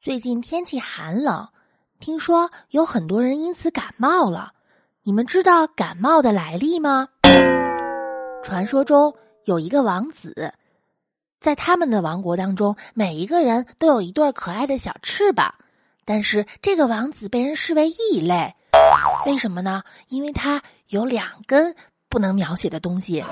最近天气寒冷，听说有很多人因此感冒了。你们知道感冒的来历吗？传说中有一个王子，在他们的王国当中，每一个人都有一对可爱的小翅膀，但是这个王子被人视为异类。为什么呢？因为他有两根不能描写的东西。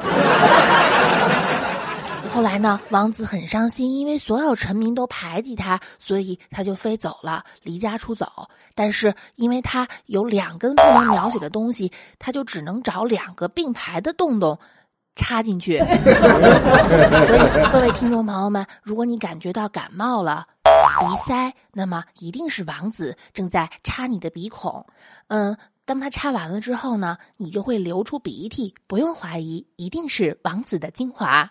后来呢，王子很伤心，因为所有臣民都排挤他，所以他就飞走了，离家出走。但是因为他有两根不能描写的东西，他就只能找两个并排的洞洞插进去。所以各位听众朋友们，如果你感觉到感冒了、鼻塞，那么一定是王子正在插你的鼻孔。嗯，当他插完了之后呢，你就会流出鼻涕，不用怀疑，一定是王子的精华。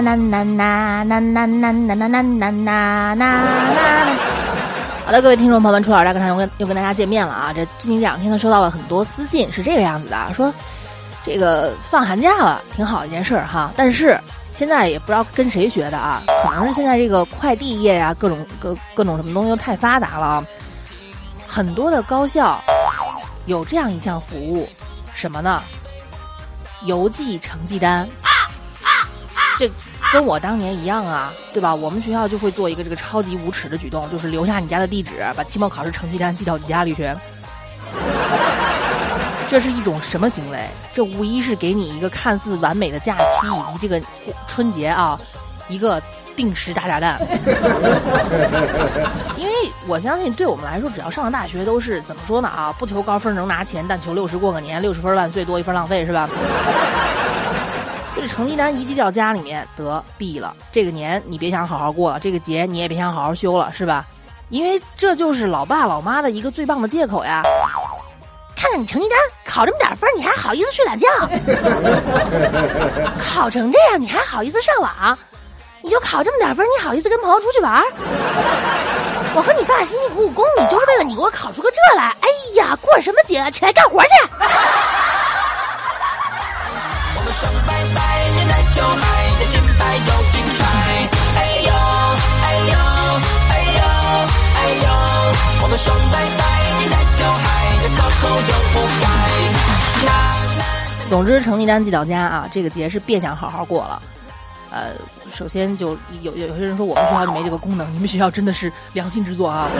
呐呐呐呐呐呐呐呐呐呐呐呐。好的，各位听众朋友们，楚老大跟他又跟又跟大家见面了啊！这最近两天呢，收到了很多私信，是这个样子的啊，说这个放寒假了，挺好一件事儿哈。但是现在也不知道跟谁学的啊，可能是现在这个快递业呀，各种各各种什么东西都太发达了啊，很多的高校有这样一项服务，什么呢？邮寄成绩单。这跟我当年一样啊，对吧？我们学校就会做一个这个超级无耻的举动，就是留下你家的地址，把期末考试成绩单寄到你家里去。这是一种什么行为？这无疑是给你一个看似完美的假期以及这个春节啊，一个定时大炸弹。因为我相信，对我们来说，只要上了大学，都是怎么说呢啊？不求高分能拿钱，但求六十过个年，六十分万岁，多一分浪费，是吧？成绩单一寄到家里面，得毙了。这个年你别想好好过了，这个节你也别想好好休了，是吧？因为这就是老爸老妈的一个最棒的借口呀。看看你成绩单，考这么点分，你还好意思睡懒觉？考成这样，你还好意思上网？你就考这么点分，你好意思跟朋友出去玩？我和你爸辛辛苦苦供你，就是为了你给我考出个这来。哎呀，过什么节？起来干活去！我们爽白白的奶酒，海的精白又精彩。哎呦，哎呦，哎呦，哎呦！我们爽白白的奶酒，海的可口又不改。啦总之，成绩单寄到家啊，这个节是别想好好过了。呃，首先就有有些人说我们学校就没这个功能，你们学校真的是良心之作啊。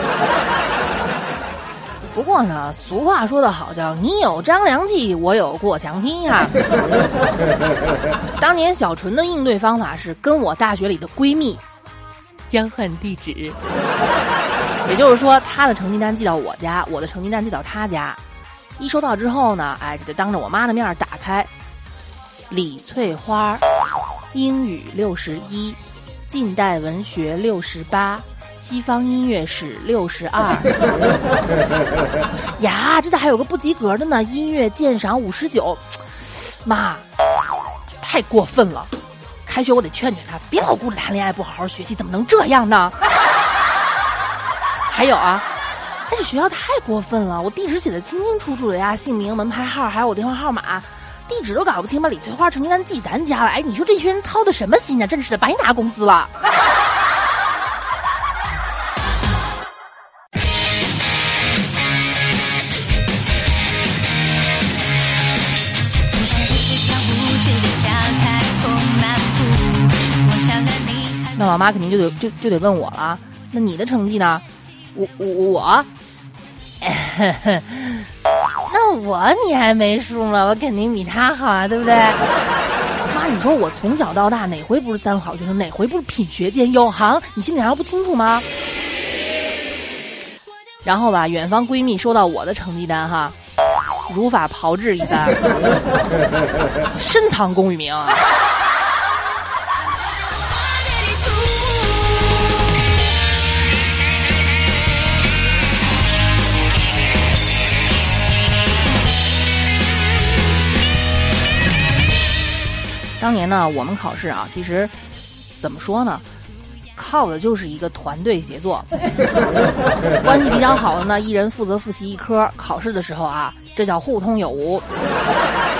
不过呢，俗话说得好，叫你有张良计，我有过墙梯哈。当年小纯的应对方法是跟我大学里的闺蜜交换地址，也就是说，她的成绩单寄到我家，我的成绩单寄到她家。一收到之后呢，哎，就得当着我妈的面打开。李翠花，英语六十一，近代文学六十八，西方音乐史六十二。呀，这咋还有个不及格的呢？音乐鉴赏五十九，妈，太过分了！开学我得劝劝他，别老顾着谈恋爱不好好学习，怎么能这样呢？还有啊。但是学校太过分了，我地址写的清清楚楚的呀，姓名、门牌号，还有我电话号码，地址都搞不清，把李翠花成绩单寄咱家了。哎，你说这群人操的什么心呢？真是的，白拿工资了。老妈肯定就得就就得问我了，那你的成绩呢？我我我，那我你还没数吗？我肯定比他好啊，对不对？妈，你说我从小到大哪回不是三好学生，哪回不是品学兼优？行，你心里难道不清楚吗？然后吧，远方闺蜜收到我的成绩单哈，如法炮制一番，深藏功与名。当年呢，我们考试啊，其实怎么说呢，靠的就是一个团队协作。关系比较好的呢，一人负责复习一科，考试的时候啊，这叫互通有无。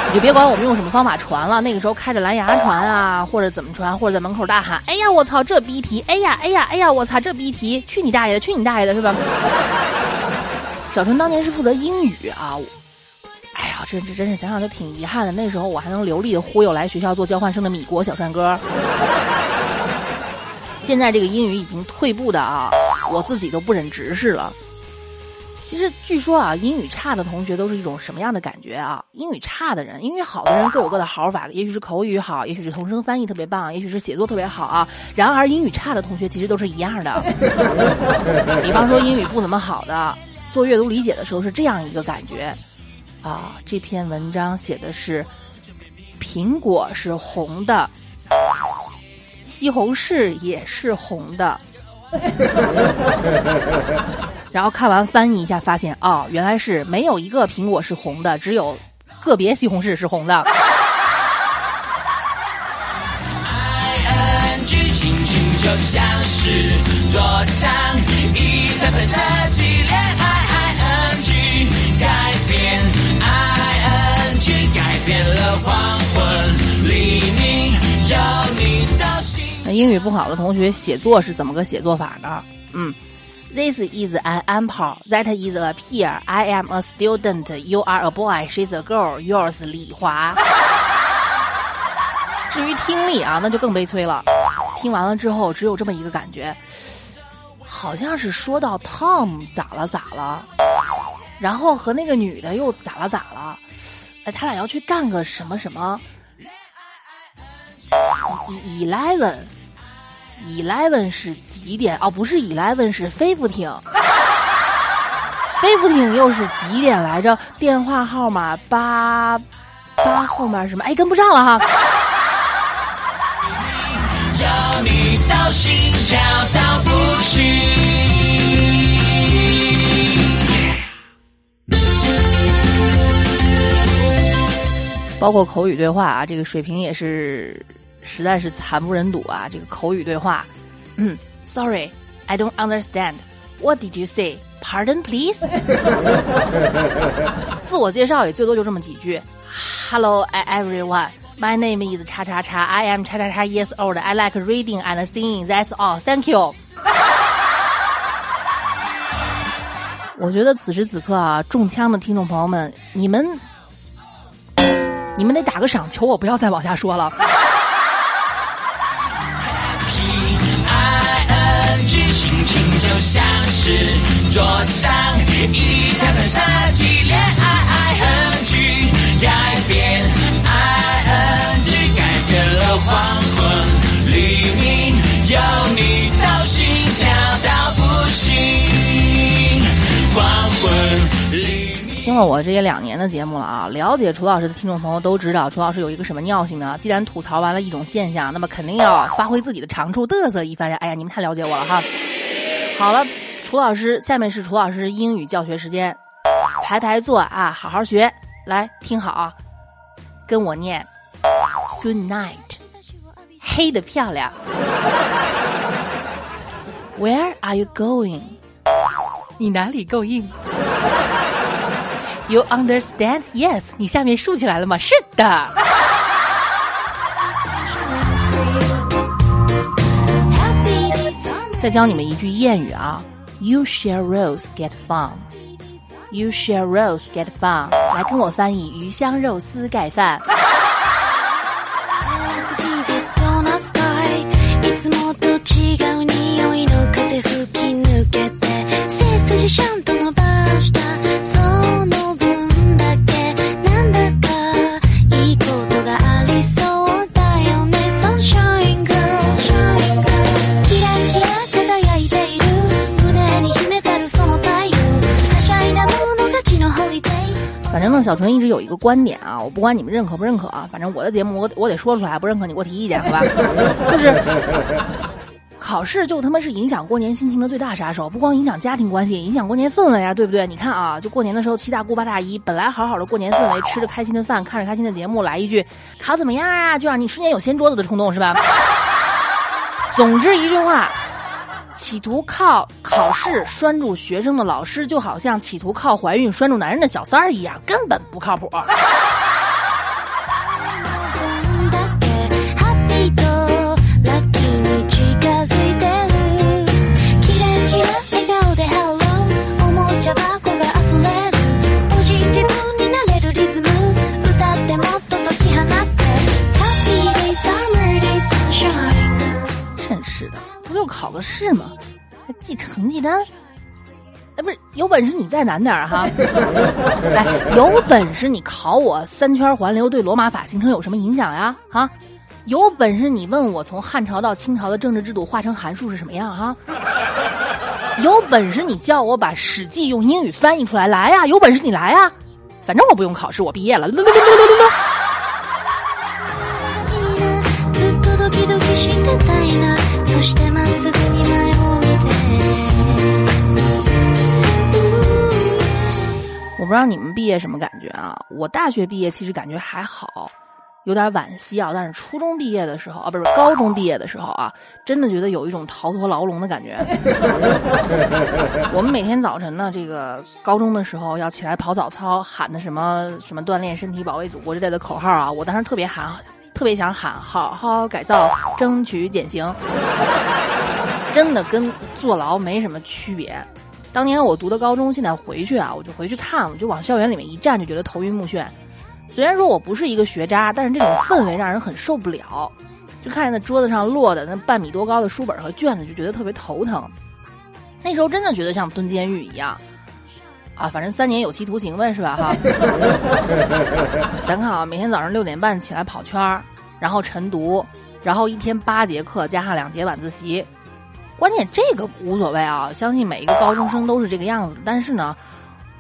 你就别管我们用什么方法传了，那个时候开着蓝牙传啊，或者怎么传，或者在门口大喊：“哎呀，我操，这逼题！哎呀，哎呀，哎呀，我操，这逼题！去你大爷的，去你大爷的，是吧？”小春当年是负责英语啊，哎呀，这这真是想想就挺遗憾的。那时候我还能流利的忽悠来学校做交换生的米国小帅哥。现在这个英语已经退步的啊，我自己都不忍直视了。其实据说啊，英语差的同学都是一种什么样的感觉啊？英语差的人，英语好的人各有各的好法，也许是口语好，也许是同声翻译特别棒，也许是写作特别好啊。然而，英语差的同学其实都是一样的。比方说，英语不怎么好的，做阅读理解的时候是这样一个感觉啊。这篇文章写的是苹果是红的，西红柿也是红的。然后看完翻译一下，发现哦，原来是没有一个苹果是红的，只有个别西红柿是红的。就像是坐上一台喷射机，英语不好的同学写作是怎么个写作法呢？嗯，This is an apple. That is a pear. I am a student. You are a boy. She's a girl. Yours 李华。至于听力啊，那就更悲催了。听完了之后，只有这么一个感觉，好像是说到 Tom 咋了咋了，然后和那个女的又咋了咋了，哎，他俩要去干个什么什么。Eleven。Eleven 是几点？哦，不是 Eleven 是 fifteen。fifteen 又是几点来着？电话号码八八后面什么？哎，跟不上了哈。有你到心跳到不行。包括口语对话啊，这个水平也是实在是惨不忍睹啊！这个口语对话，嗯，Sorry, I don't understand. What did you say? Pardon, please. 自我介绍也最多就这么几句。Hello, everyone. My name is 叉叉叉。I am 叉叉叉 years old. I like reading and singing. That's all. Thank you. 我觉得此时此刻啊，中枪的听众朋友们，你们你们得打个赏，求我不要再往下说了。 就像是坐上一台喷射机，恋爱 ing 改变 ing 改变了黄昏黎明，有你到心跳到不行，黄昏黎明。听了我这些两年的节目了啊，了解楚老师的听众朋友都知道，楚老师有一个什么尿性呢？既然吐槽完了一种现象，那么肯定要发挥自己的长处，嘚瑟一番呀！哎呀，你们太了解我了哈。好了，楚老师，下面是楚老师英语教学时间，排排坐啊，好好学，来听好啊，跟我念，Good night，黑的漂亮。Where are you going？你哪里够硬？You understand? Yes，你下面竖起来了吗？是的。再教你们一句谚语啊，You share rose get fun。You share rose get fun，来跟我翻译鱼香肉丝盖饭。有一个观点啊，我不管你们认可不认可啊，反正我的节目我我得说出来，不认可你给我提意见，好吧？就是考试就他妈是影响过年心情的最大杀手，不光影响家庭关系，影响过年氛围啊，对不对？你看啊，就过年的时候，七大姑八大姨本来好好的过年氛围，吃着开心的饭，看着开心的节目，来一句考怎么样啊，就让你瞬间有掀桌子的冲动，是吧？总之一句话，企图靠考试拴住学生的老师，就好像企图靠怀孕拴住男人的小三儿一样，根本不靠谱。本事你再难点儿哈！来，有本事你考我三圈环流对罗马法形成有什么影响呀？哈，有本事你问我从汉朝到清朝的政治制度化成函数是什么样哈？有本事你叫我把《史记》用英语翻译出来，来呀！有本事你来呀！反正我不用考试，我毕业了。不知道你们毕业什么感觉啊？我大学毕业其实感觉还好，有点惋惜啊。但是初中毕业的时候啊，不是高中毕业的时候啊，真的觉得有一种逃脱牢笼的感觉。我们每天早晨呢，这个高中的时候要起来跑早操，喊的什么什么锻炼身体、保卫祖国之类的口号啊，我当时特别喊，特别想喊好好改造，争取减刑。真的跟坐牢没什么区别。当年我读的高中，现在回去啊，我就回去看，我就往校园里面一站，就觉得头晕目眩。虽然说我不是一个学渣，但是这种氛围让人很受不了。就看见那桌子上落的那半米多高的书本和卷子，就觉得特别头疼。那时候真的觉得像蹲监狱一样啊，反正三年有期徒刑呗，是吧？哈。咱看啊，每天早上六点半起来跑圈儿，然后晨读，然后一天八节课加上两节晚自习。关键这个无所谓啊，相信每一个高中生都是这个样子。但是呢，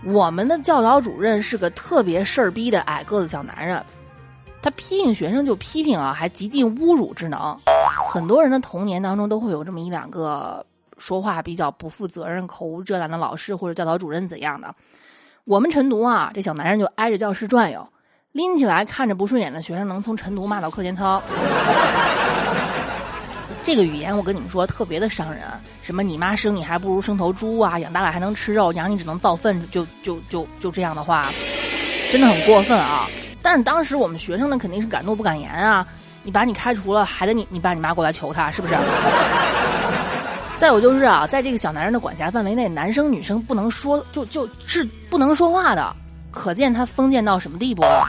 我们的教导主任是个特别事儿逼的矮个子小男人，他批评学生就批评啊，还极尽侮辱之能。很多人的童年当中都会有这么一两个说话比较不负责任、口无遮拦的老师或者教导主任怎样的。我们晨读啊，这小男人就挨着教室转悠，拎起来看着不顺眼的学生，能从晨读骂到课间操。这个语言我跟你们说特别的伤人，什么你妈生你还不如生头猪啊，养大了还能吃肉，养你只能造粪，就就就就这样的话，真的很过分啊！但是当时我们学生呢肯定是敢怒不敢言啊，你把你开除了，还得你你爸你妈过来求他，是不是？再有就是啊，在这个小男人的管辖范围内，男生女生不能说，就就是不能说话的，可见他封建到什么地步了。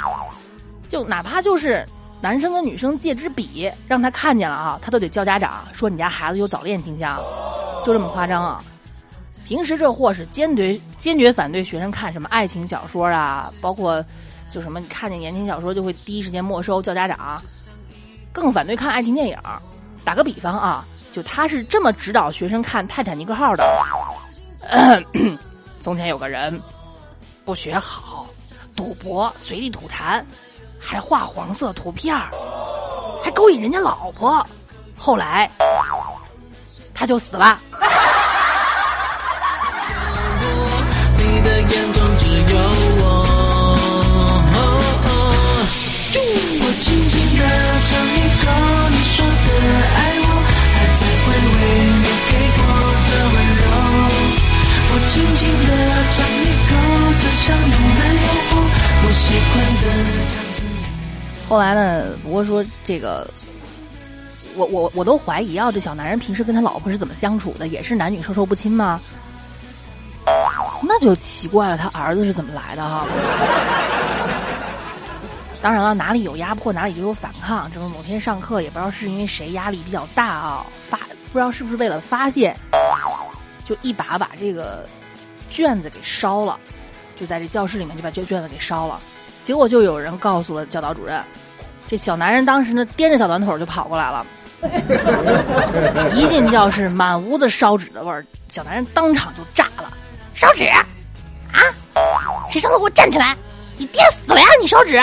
就哪怕就是男生跟女生借支笔，让他看见了啊，他都得叫家长说你家孩子有早恋倾向，就这么夸张啊。平时这货是坚决坚决反对学生看什么爱情小说啊，包括就什么你看见言情小说就会第一时间没收叫家长，更反对看爱情电影。打个比方啊，就他是这么指导学生看《泰坦尼克号》的：从前有个人不学好，赌博，随地吐痰，还画黄色图片儿，还勾引人家老婆，后来他就死了。你的眼中只有我。我轻轻地尝一口你说的后来呢，不过说这个，我我我都怀疑啊，这小男人平时跟他老婆是怎么相处的，也是男女授受不亲吗？那就奇怪了，他儿子是怎么来的哈？当然了，哪里有压迫，哪里就有反抗。这么某天上课，也不知道是因为谁压力比较大啊，发不知道是不是为了发泄，就一把把这个卷子给烧了，就在这教室里面就把这卷子给烧了。结果就有人告诉了教导主任，这小男人当时呢掂着小短腿就跑过来了，一进教室满屋子烧纸的味儿，小男人当场就炸了，烧纸啊！谁上来给我站起来！你爹死了呀！你烧纸！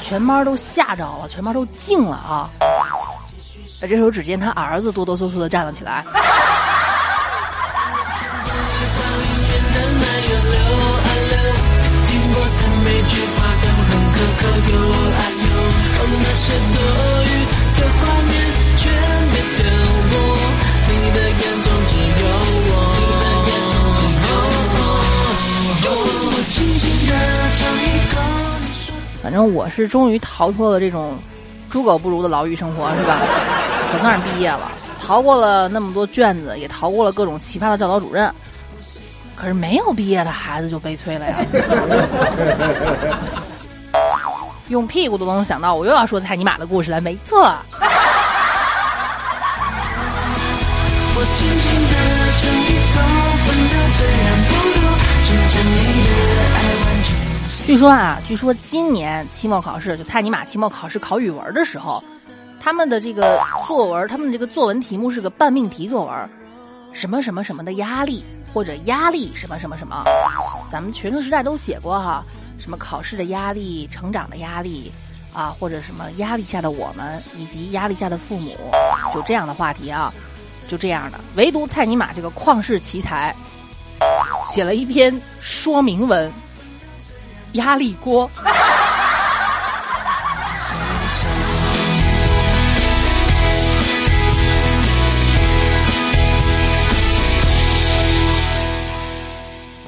全班都吓着了，全班都静了啊！这时候，只见他儿子哆哆嗦嗦的站了起来。反正我是终于逃脱了这种猪狗不如的牢狱生活，是吧？可算是毕业了，逃过了那么多卷子，也逃过了各种奇葩的教导主任。可是没有毕业的孩子就悲催了呀！用屁股都能想到，我又要说蔡尼玛的故事了。没错。我轻轻地尝一口，分量虽然不多，却将你的爱完全。据说啊，据说今年期末考试，就蔡尼玛期末考试考语文的时候，他们的这个作文，他们这个作文题目是个半命题作文，什么什么什么的压力，或者压力什么什么什么，咱们学生时代都写过哈，什么考试的压力、成长的压力啊，或者什么压力下的我们以及压力下的父母，就这样的话题啊，就这样的，唯独蔡尼玛这个旷世奇才，写了一篇说明文。压力锅。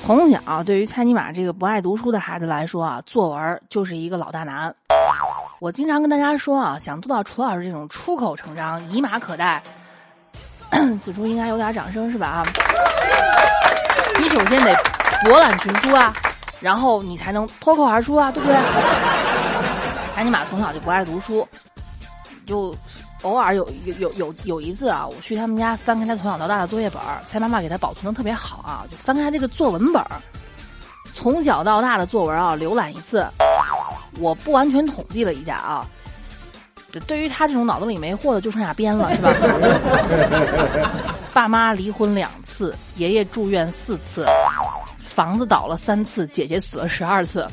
从小，对于蔡尼玛这个不爱读书的孩子来说啊，作文就是一个老大难。我经常跟大家说啊，想做到楚老师这种出口成章、以马可待，此处应该有点掌声是吧？啊，你首先得博览群书啊。然后你才能脱口而出啊，对不对？蔡尼玛从小就不爱读书，就偶尔有有有有有一次啊，我去他们家翻开他从小到大的作业本蔡妈妈给他保存的特别好啊，就翻开他这个作文本从小到大的作文啊，浏览一次，我不完全统计了一下啊，对于他这种脑子里没货的，就剩下编了，是吧？爸妈离婚两次，爷爷住院四次。房子倒了三次，姐姐死了十二次。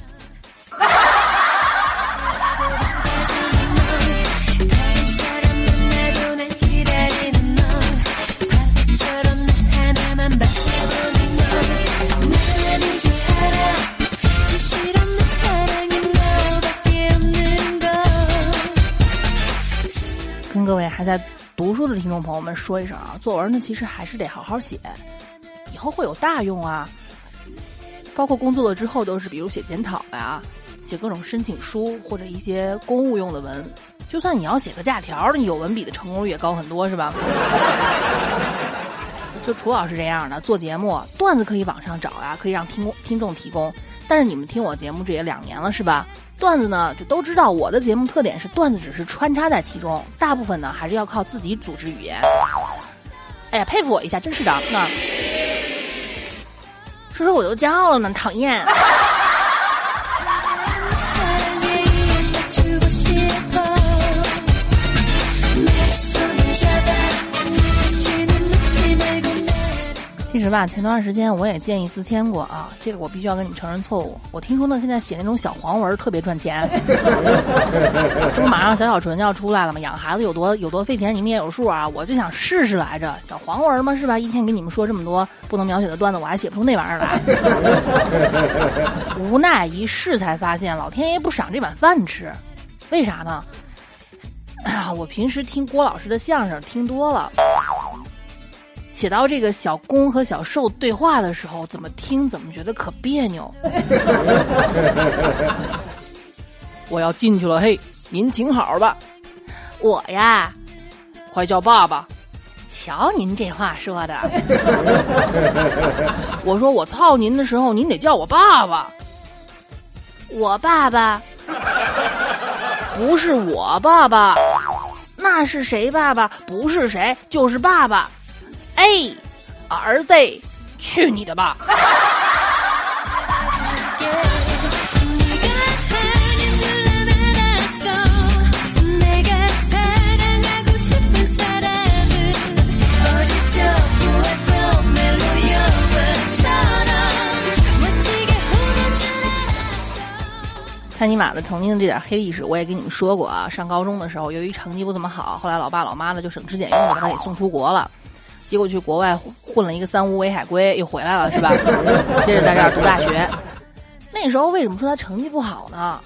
还在读书的听众朋友们说一声啊，作文呢其实还是得好好写，以后会有大用啊。包括工作了之后都是，比如写检讨呀，写各种申请书或者一些公务用的文。就算你要写个假条，你有文笔的成功率也高很多，是吧？就楚老师这样的做节目，段子可以网上找呀，可以让听听众提供。但是你们听我节目这也两年了，是吧？段子呢，就都知道我的节目特点是段子只是穿插在其中，大部分呢还是要靠自己组织语言。哎呀，佩服我一下，真是的，那。说说我都骄傲了呢，讨厌。其实吧，前段时间我也见异思迁过啊，这个我必须要跟你承认错误。我听说呢，现在写那种小黄文特别赚钱，这不马上小小纯就要出来了吗？养孩子有多有多费钱，你们也有数啊。我就想试试来着，小黄文嘛是吧？一天给你们说这么多不能描写的段子，我还写不出那玩意儿来。无奈一试才发现，老天爷不赏这碗饭吃，为啥呢？啊，我平时听郭老师的相声听多了。写到这个小公和小受对话的时候，怎么听怎么觉得可别扭。我要进去了，嘿，您请好吧。我呀，快叫爸爸。瞧您这话说的。我说我操您的时候，您得叫我爸爸。我爸爸 不是我爸爸，那是谁爸爸？不是谁，就是爸爸。哎，儿子，去你的吧！看尼玛的曾经的这点黑历史，我也跟你们说过啊。上高中的时候，由于成绩不怎么好，后来老爸老妈呢就省吃俭用的把他给送出国了。结果去国外混了一个三无为海归，又回来了，是吧？接着在这儿读大学。那时候为什么说他成绩不好呢？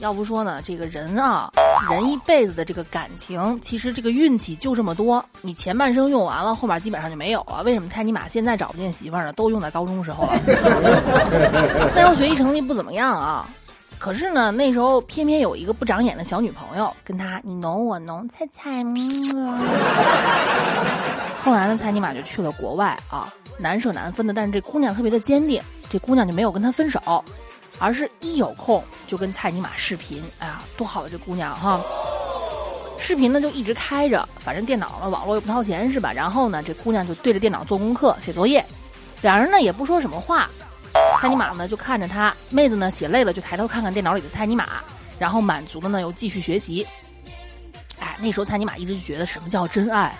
要不说呢，这个人啊，人一辈子的这个感情，其实这个运气就这么多。你前半生用完了，后面基本上就没有了。为什么蔡尼玛现在找不见媳妇儿呢？都用在高中时候了。那时候学习成绩不怎么样啊，可是呢，那时候偏偏有一个不长眼的小女朋友，跟他你侬我侬，猜猜。后来呢，蔡尼玛就去了国外啊，难舍难分的。但是这姑娘特别的坚定，这姑娘就没有跟他分手，而是一有空就跟蔡尼玛视频。哎呀，多好的这姑娘哈！视频呢就一直开着，反正电脑呢网络又不掏钱是吧？然后呢，这姑娘就对着电脑做功课、写作业，两人呢也不说什么话。蔡尼玛呢就看着他，妹子呢写累了就抬头看看电脑里的蔡尼玛，然后满足的呢又继续学习。哎，那时候蔡尼玛一直就觉得什么叫真爱，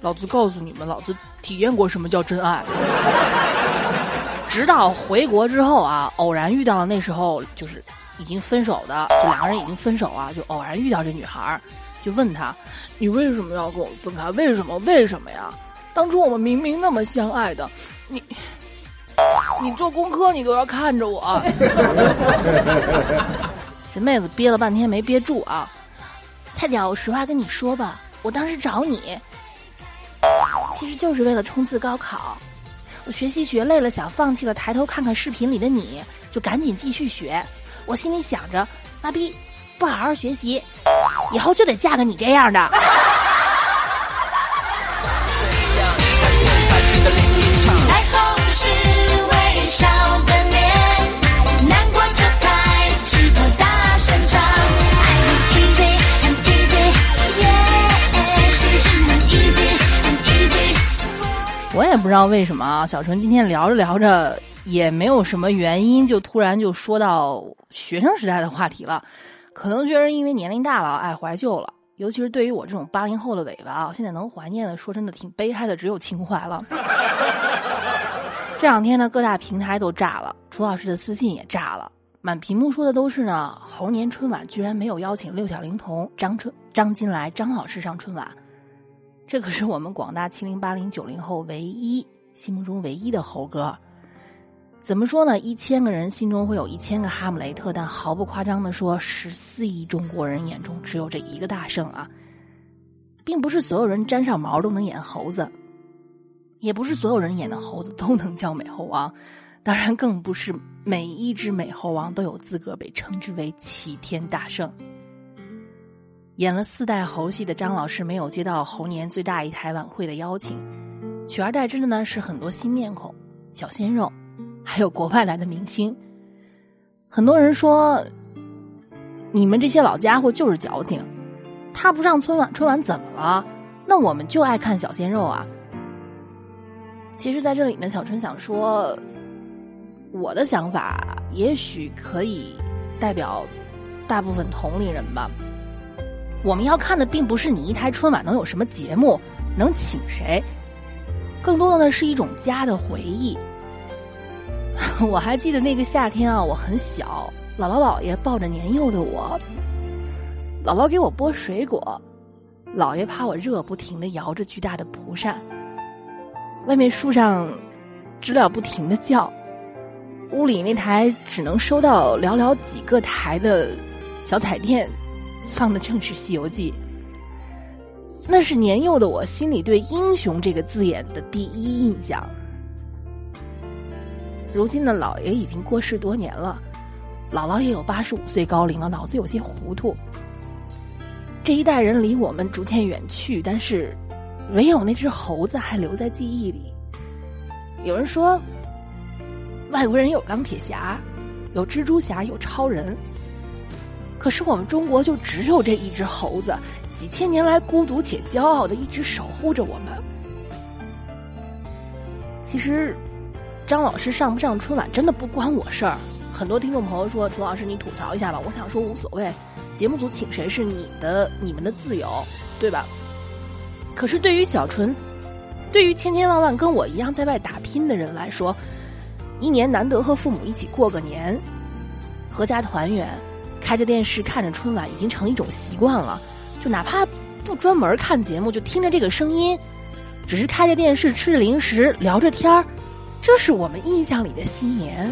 老子告诉你们，老子体验过什么叫真爱。直到回国之后啊，偶然遇到了那时候就是已经分手的，就两个人已经分手啊，就偶然遇到这女孩，就问她：“你为什么要跟我分开？为什么？为什么呀？当初我们明明那么相爱的，你你做功课你都要看着我。”这妹子憋了半天没憋住啊，菜鸟，我实话跟你说吧，我当时找你，其实就是为了冲刺高考。我学习学累了，想放弃了，抬头看看视频里的你，就赶紧继续学。我心里想着，妈逼，不好好学习，以后就得嫁个你这样的。不知道为什么啊，小纯今天聊着聊着也没有什么原因，就突然就说到学生时代的话题了。可能确实因为年龄大了，爱怀旧了。尤其是对于我这种八零后的尾巴啊，现在能怀念的，说真的挺悲哀的，只有情怀了。这两天呢，各大平台都炸了，楚老师的私信也炸了，满屏幕说的都是呢，猴年春晚居然没有邀请六小龄童张春、张金来、张老师上春晚。这可是我们广大七零八零九零后唯一心目中唯一的猴哥。怎么说呢？一千个人心中会有一千个哈姆雷特，但毫不夸张的说，十四亿中国人眼中只有这一个大圣啊，并不是所有人沾上毛都能演猴子，也不是所有人演的猴子都能叫美猴王，当然更不是每一只美猴王都有资格被称之为齐天大圣。演了四代猴戏的张老师没有接到猴年最大一台晚会的邀请，取而代之的呢是很多新面孔、小鲜肉，还有国外来的明星。很多人说，你们这些老家伙就是矫情，他不上春晚，春晚怎么了？那我们就爱看小鲜肉啊。其实，在这里呢，小春想说，我的想法也许可以代表大部分同龄人吧。我们要看的并不是你一台春晚能有什么节目，能请谁，更多的呢是一种家的回忆。我还记得那个夏天啊，我很小，姥姥姥爷抱着年幼的我，姥姥给我剥水果，姥爷怕我热，不停的摇着巨大的蒲扇，外面树上知了不停的叫，屋里那台只能收到寥寥几个台的小彩电。放的正是《西游记》，那是年幼的我心里对“英雄”这个字眼的第一印象。如今的老爷已经过世多年了，姥姥也有八十五岁高龄了，脑子有些糊涂。这一代人离我们逐渐远去，但是唯有那只猴子还留在记忆里。有人说，外国人有钢铁侠，有蜘蛛侠，有超人。可是我们中国就只有这一只猴子，几千年来孤独且骄傲的一直守护着我们。其实，张老师上不上春晚真的不关我事儿。很多听众朋友说：“楚老师，你吐槽一下吧。”我想说无所谓，节目组请谁是你的你们的自由，对吧？可是对于小纯，对于千千万万跟我一样在外打拼的人来说，一年难得和父母一起过个年，阖家团圆。开着电视看着春晚已经成一种习惯了，就哪怕不专门看节目，就听着这个声音，只是开着电视吃着零食聊着天儿，这是我们印象里的新年。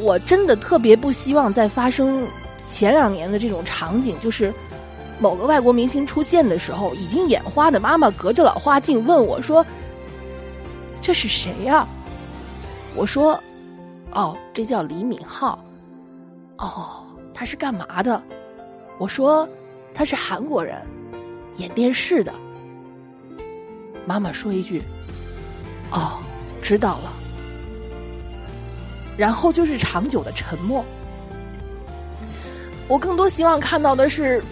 我真的特别不希望再发生前两年的这种场景，就是某个外国明星出现的时候，已经眼花的妈妈隔着老花镜问我说：“这是谁呀、我说：“哦，这叫李敏镐。”哦，他是干嘛的？我说他是韩国人，演电视的。妈妈说一句：“哦，知道了。”然后就是长久的沉默。我更多希望看到的是，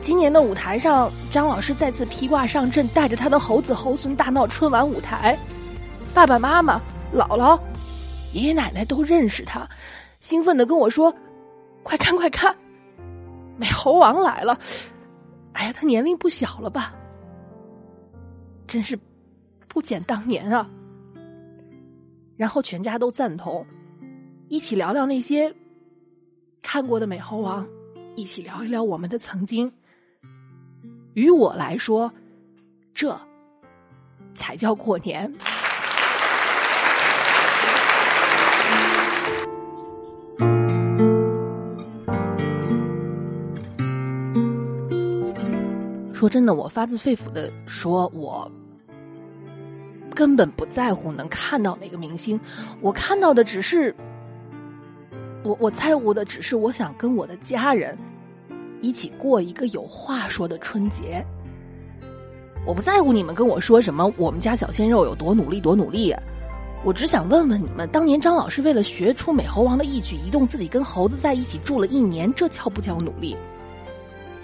今年的舞台上，张老师再次披挂上阵，带着他的猴子猴孙大闹春晚舞台，爸爸妈妈、姥姥、爷爷奶奶都认识他，兴奋的跟我说：“快看快看，美猴王来了！”哎呀，他年龄不小了吧？真是不减当年啊！然后全家都赞同，一起聊聊那些看过的美猴王，一起聊一聊我们的曾经。于我来说，这才叫过年。说真的，我发自肺腑的说，我根本不在乎能看到哪个明星，我看到的只是，我我在乎的只是我想跟我的家人一起过一个有话说的春节。我不在乎你们跟我说什么，我们家小鲜肉有多努力多努力、我只想问问你们，当年张老师为了学出美猴王的一举一动，自己跟猴子在一起住了一年，这叫不叫努力？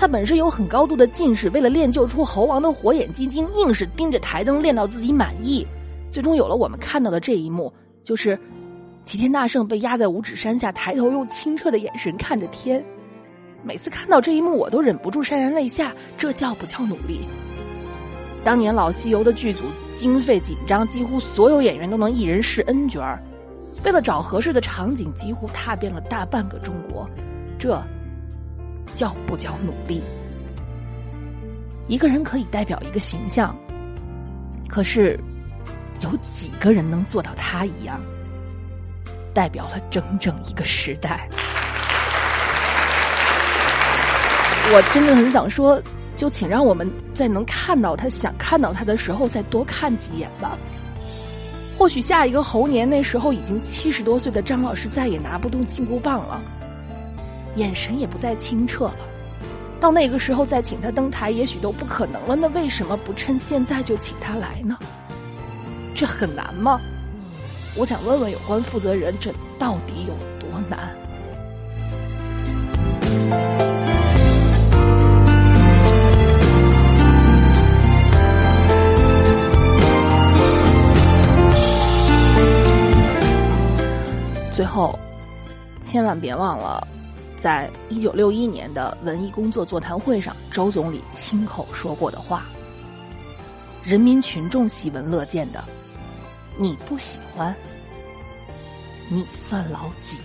他本身有很高度的近视，为了练就出猴王的火眼金睛，硬是盯着台灯练到自己满意，最终有了我们看到的这一幕，就是齐天大圣被压在五指山下，抬头用清澈的眼神看着天。每次看到这一幕，我都忍不住潸然泪下，这叫不叫努力？当年老西游的剧组经费紧张，几乎所有演员都能一人饰 N 角儿，为了找合适的场景，几乎踏遍了大半个中国，这。叫不叫努力？一个人可以代表一个形象，可是有几个人能做到他一样，代表了整整一个时代？我真的很想说，就请让我们在能看到他、想看到他的时候，再多看几眼吧。或许下一个猴年，那时候已经七十多岁的张老师再也拿不动金箍棒了。眼神也不再清澈了，到那个时候再请他登台，也许都不可能了。那为什么不趁现在就请他来呢？这很难吗？我想问问有关负责人，这到底有多难？最后，千万别忘了。在一九六一年的文艺工作座谈会上，周总理亲口说过的话：“人民群众喜闻乐见的，你不喜欢，你算老几？”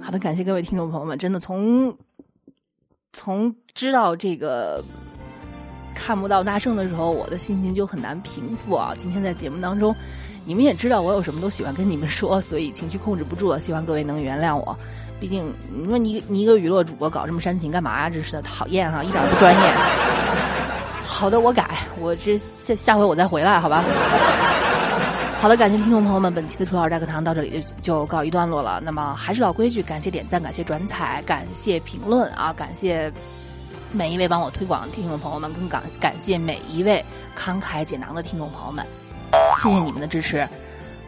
好的，感谢各位听众朋友们，真的从从知道这个。看不到大圣的时候，我的心情就很难平复啊！今天在节目当中，你们也知道我有什么都喜欢跟你们说，所以情绪控制不住了，希望各位能原谅我。毕竟你说你 你一个娱乐主播搞这么煽情干嘛呀？真是的，讨厌哈，一点不专业。好的，我改，我这下下回我再回来，好吧？好的，感谢听众朋友们，本期的楚老师大课堂到这里就就告一段落了。那么还是老规矩，感谢点赞，感谢转采，感谢评论啊，感谢。每一位帮我推广的听众朋友们，更感感谢每一位慷慨解囊的听众朋友们，谢谢你们的支持。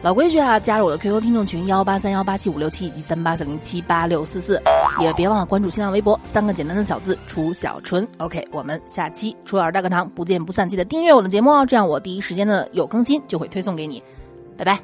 老规矩啊，加入我的 QQ 听众群幺八三幺八七五六七以及三八四零七八六四四，也别忘了关注新浪微博三个简单的小字楚小纯。OK，我们下期楚老师大课堂不见不散，记得订阅我的节目哦，这样我第一时间的有更新就会推送给你。拜拜。